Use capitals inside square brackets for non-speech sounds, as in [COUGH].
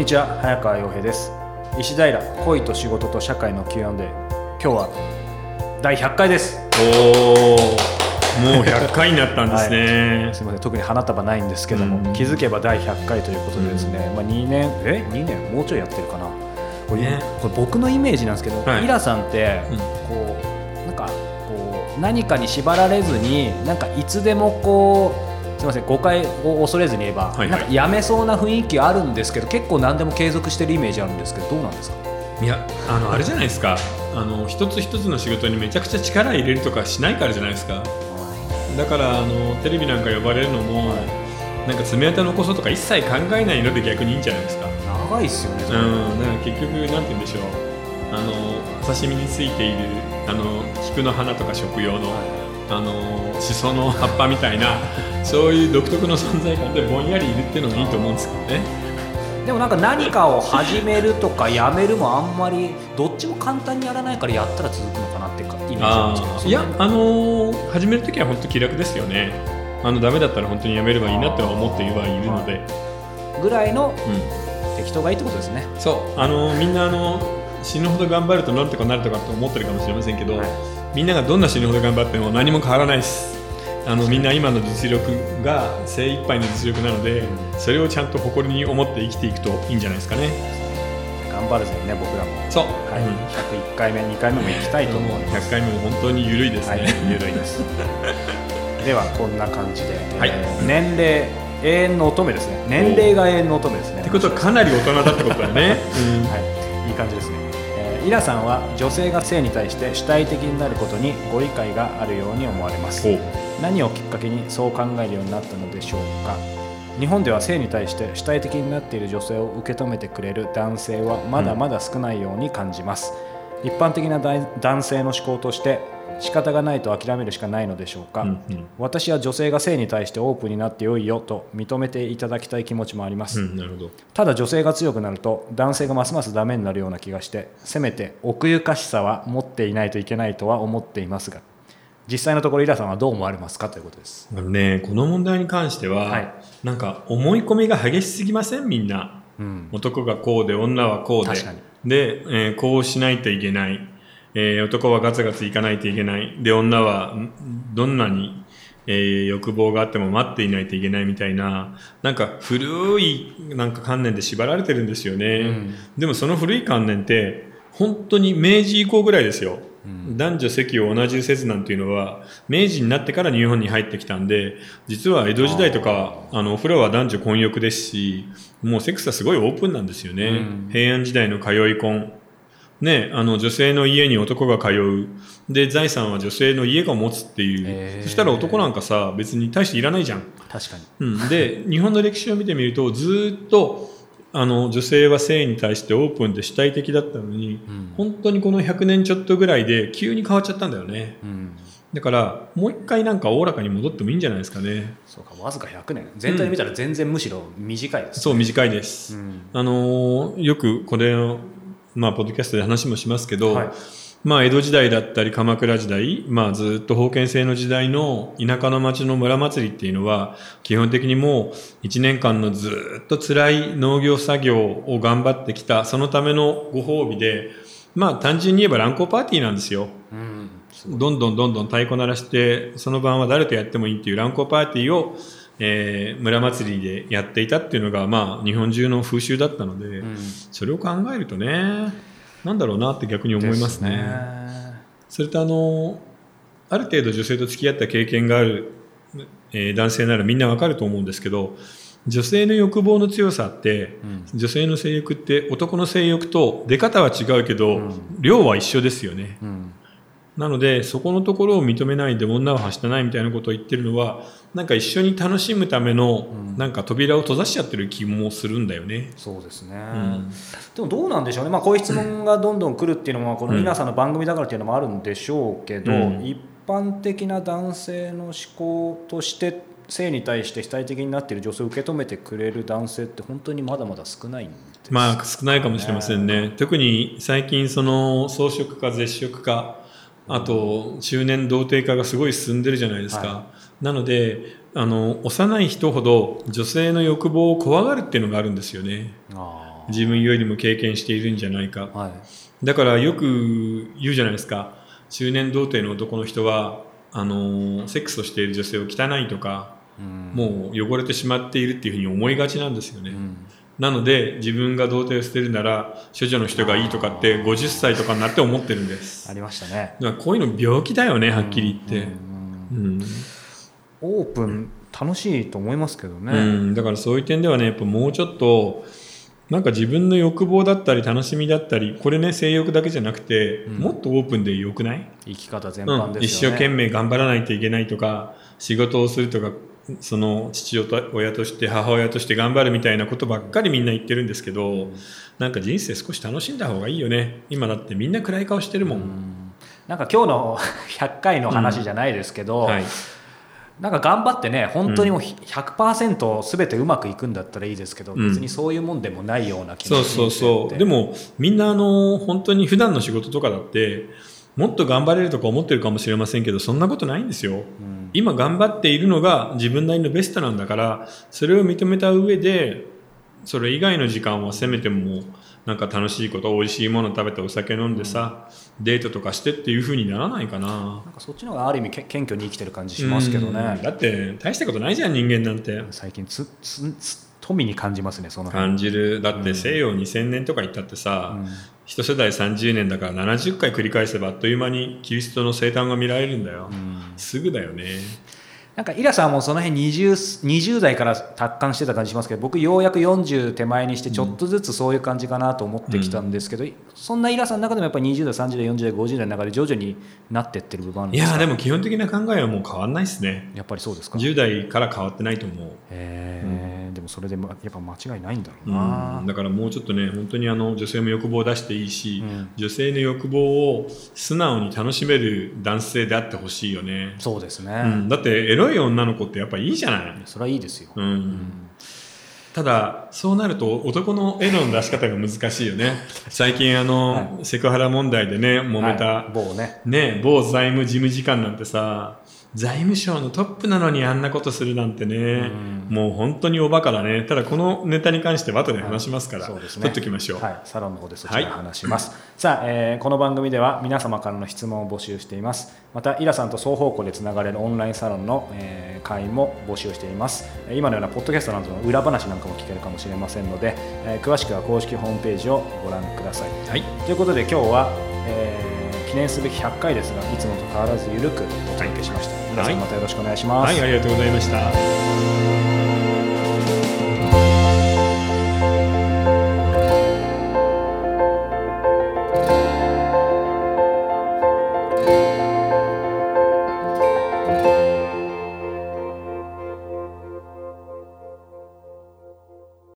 こんにちは早川洋平です。石平恋と仕事と社会の Q&A 今日は第100回です。おおもう100回になったんですね、[LAUGHS] はい、すみません特に花束ないんですけども、うん。気づけば第100回ということでですね、まあ、2年え？2年？もうちょいやってるかな。これ,、ね。これ僕のイメージなんですけど、はい。イラさんってうん。こうなんかこう何かに縛られずになんかいつでもこうすみません誤解を恐れずに言えば、はいはい。なんかやめそうな雰囲気あるんですけど結構何でも継続してるイメージあるんですけどどうなんですか？いやあのあれじゃないですか。あの一つ一つの仕事にめちゃくちゃ力入れるとかしないからじゃないですか。だからあのテレビなんか呼ばれるのも、なんか爪痕残そうとか一切考えないので逆にいいんじゃないですか。長いっすよね、うん、だから結局、なんて言うんでしょう、あのお刺身についているあの菊の花とか食用の、あのしその葉っぱみたいな、そういう独特の存在感でぼんやりいるっていうのもいいと思うんですけどね。でもなんか何かを始めるとかやめるもあんまりどっちも簡単にやらないからやったら続くのかなっていうかイメージなんですけど。あーいや、あの始めるときは本当気楽ですよね。あのダメだったら本当にやめればいいなっては思ってはいるので、ぐらいのうん、適当がいいってことですね。そう、あのみんなあの死ぬほど頑張るとなんとかなるとかって思ってるかもしれませんけど、はいみんながどんな死ぬほど頑張っても何も変わらないです。あのみんな今の実力が精一杯の実力なのでそれをちゃんと誇りに思って生きていくといいんじゃないですかね。頑張るぜね僕らも、そう、はい。うん。101回目2回目も行きたいと思います、100回目も本当に緩いですはい。ね、ゆるいです。[LAUGHS] ではこんな感じで、はい。えー年齢永遠の乙女ですね。年齢が永遠の乙女ですね。ってことはかなり大人だってことだね、[LAUGHS] はい、い。い感じですね、えーイラさんは女性が性に対して主体的になることにご理解があるように思われます。何をきっかけにそう考えるようになったのでしょうか？日本では性に対して主体的になっている女性を受け止めてくれる男性はまだまだ少ないように感じます、一般的な大男性の思考として仕方がないと諦めるしかないのでしょうか、うんうん。私は女性が性に対してオープンになってよいよと認めていただきたい気持ちもあります、うん、なるほど。ただ女性が強くなると男性がますますダメになるような気がしてせめて奥ゆかしさは持っていないといけないとは思っていますが。実際のところイラさんはどう思われますかということです。あのねこの問題に関しては、はい。なんか思い込みが激しすぎません？みんな。うん。男がこうで女はこうで。確かに。で、えーこうしないといけない、えー男はガツガツいかないといけない。で女はんどんなに、えー欲望があっても待っていないといけないみたいななんか古いなんか観念で縛られてるんですよね、うん。でもその古い観念って本当に明治以降ぐらいですよ、うん。男女席を同じ説なんていうのは明治になってから日本に入ってきたんで実は江戸時代とかあのお風呂は男女混浴ですしもうセックスはすごいオープンなんですよね、うん。平安時代の通い婚ね、あの女性の家に男が通う。で財産は女性の家が持つっていう、へー。そしたら男なんかさ別に大していらないじゃん、確かに。うん、で日本の歴史を見てみるとずーっとあの女性は性に対してオープンで主体的だったのに、うん。本当にこの100年ちょっとぐらいで急に変わっちゃったんだよね。うん。だからもう一回なんかおおらかに戻ってもいいんじゃないですかね。そうかわずか100年。全体で見たら全然むしろ短いです、そう短いです、うん。あのーよくこれをまあポッドキャストで話もしますけど、はい。まあ江戸時代だったり鎌倉時代、まあずっと封建制の時代の田舎の町の村祭りっていうのは基本的にもう1年間のずっと辛い農業作業を頑張ってきたそのためのご褒美でまあ単純に言えば乱交パーティーなんですよ。うん。どんどんどんどん太鼓鳴らしてその晩は誰とやってもいいっていう乱交パーティーを、えー村祭りでやっていたっていうのがまあ日本中の風習だったので、うん。それを考えるとねなんだろうなって逆に思いますね。ですそれとあのある程度女性と付き合った経験がある、えー男性ならみんなわかると思うんですけど女性の欲望の強さってうん。女性の性欲って男の性欲と出方は違うけど、うん。量は一緒ですよね。うんなのでそこのところを認めないで女ははしたないみたいなことを言ってるのはなんか一緒に楽しむためのうん。なんか扉を閉ざしちゃってる気もするんだよね。そうですね、ん。でもどうなんでしょうね、まあ、こういう質問がどんどん来るっていうのはこのうん皆さんの番組だからっていうのもあるんでしょうけど、うん。一般的な男性の思考として性に対して主体的になっている女性を受け止めてくれる男性って本当にまだまだ少ないんですまあ少ないかもしれませんね。特に最近その装飾化絶食化あと中年童貞化がすごい進んでるじゃないですか。はなのであの幼い人ほど女性の欲望を怖がるっていうのがあるんですよね。あ自分よりも経験しているんじゃないか。はい。だからよく言うじゃないですか。中年童貞の男の人はあのセックスをしている女性を汚いとかうん。もう汚れてしまっているっていうふうに思いがちなんですよね、うんなので自分が童貞を捨てるなら処女の人がいいとかって50歳とかになって思ってるんです。ありましたね。だからこういうの病気だよねはっきり言って、うんうんオープン楽しいと思いますけどね、うん、だからそういう点ではねやっぱもうちょっとなんか自分の欲望だったり楽しみだったりこれね性欲だけじゃなくて、うん。もっとオープンでよくない、生き方全うん、般です一よね、生懸命頑張らないといけないとか仕事をするとかその父親として母親として頑張るみたいなことばっかりみんな言ってるんですけど、なんか人生少し楽しんだ方がいいよね。今だってみんな暗い顔してるもん、うん。なんか今日の [LAUGHS] 100回の話じゃないですけど、はい、なんか頑張ってね本当にもう100%全てうまくいくんだったらいいですけど、うん。別にそういうもんでもないような気そうそうそう。でもみんなあの本当に普段の仕事とかだってもっと頑張れるとか思ってるかもしれませんけどそんなことないんですよ。うん今頑張っているのが自分なりのベストなんだからそれを認めた上でそれ以外の時間はせめてもなんか楽しいこと美味しいもの食べてお酒飲んでさ、デートとかしてっていう風にならないかな。なんかそっちの方がある意味け謙虚に生きてる感じしますけどうん。ねだって大したことないじゃん人間なんて。最近つつつ富に感じますねその辺。感じる。だって西洋2000年とか言ったってさ、うん一世代30年だから70回繰り返せばあっという間にキリストの生誕が見られるんだよ、うん。すぐだよね。なんかイラさんもその辺 20, 20代から達観してた感じしますけど僕ようやく40手前にしてちょっとずつそういう感じかなと思ってきたんですけど、そんなイラさんの中でもやっぱり20代30代40代50代の中で徐々になってってる部分あるんいですか？やでも基本的な考えはもう変わんないですね。やっぱりそうですか。10代から変わってないと思う。へー。でもそれでもやっぱ間違いないんだろううな、ん。だからもうちょっとね本当にあの女性も欲望を出していいし、うん。女性の欲望を素直に楽しめる男性であってほしいよね、そうですね、うん、だってエロい女の子ってやっぱいいじゃない、それはいいですよ、うん。うんただそうなると男の絵の出し方が難しいよね。[LAUGHS] 最近あの、はセクハラ問題でね揉めた、はい。某ね。ね某財務事務次官なんてさ財務省のトップなのにあんなことするなんてね、もう本当におバカだね。ただこのネタに関しては後で話しますから、そうですね。取っときましょう、はい、サロンの方でそちらで話します、さあ、えーこの番組では皆様からの質問を募集しています。またイラさんと双方向でつながれるオンラインサロンの、えー会員も募集しています。えー今のようなポッドキャストなどの裏話なんかも聞けるかもしれませんので、えー詳しくは公式ホームページをご覧ください。はい。ということで今日は、えー記念すべき100回ですがいつもと変わらずゆるくお届けしました、皆さんまたよろしくお願いします、はい、ありがとうございました。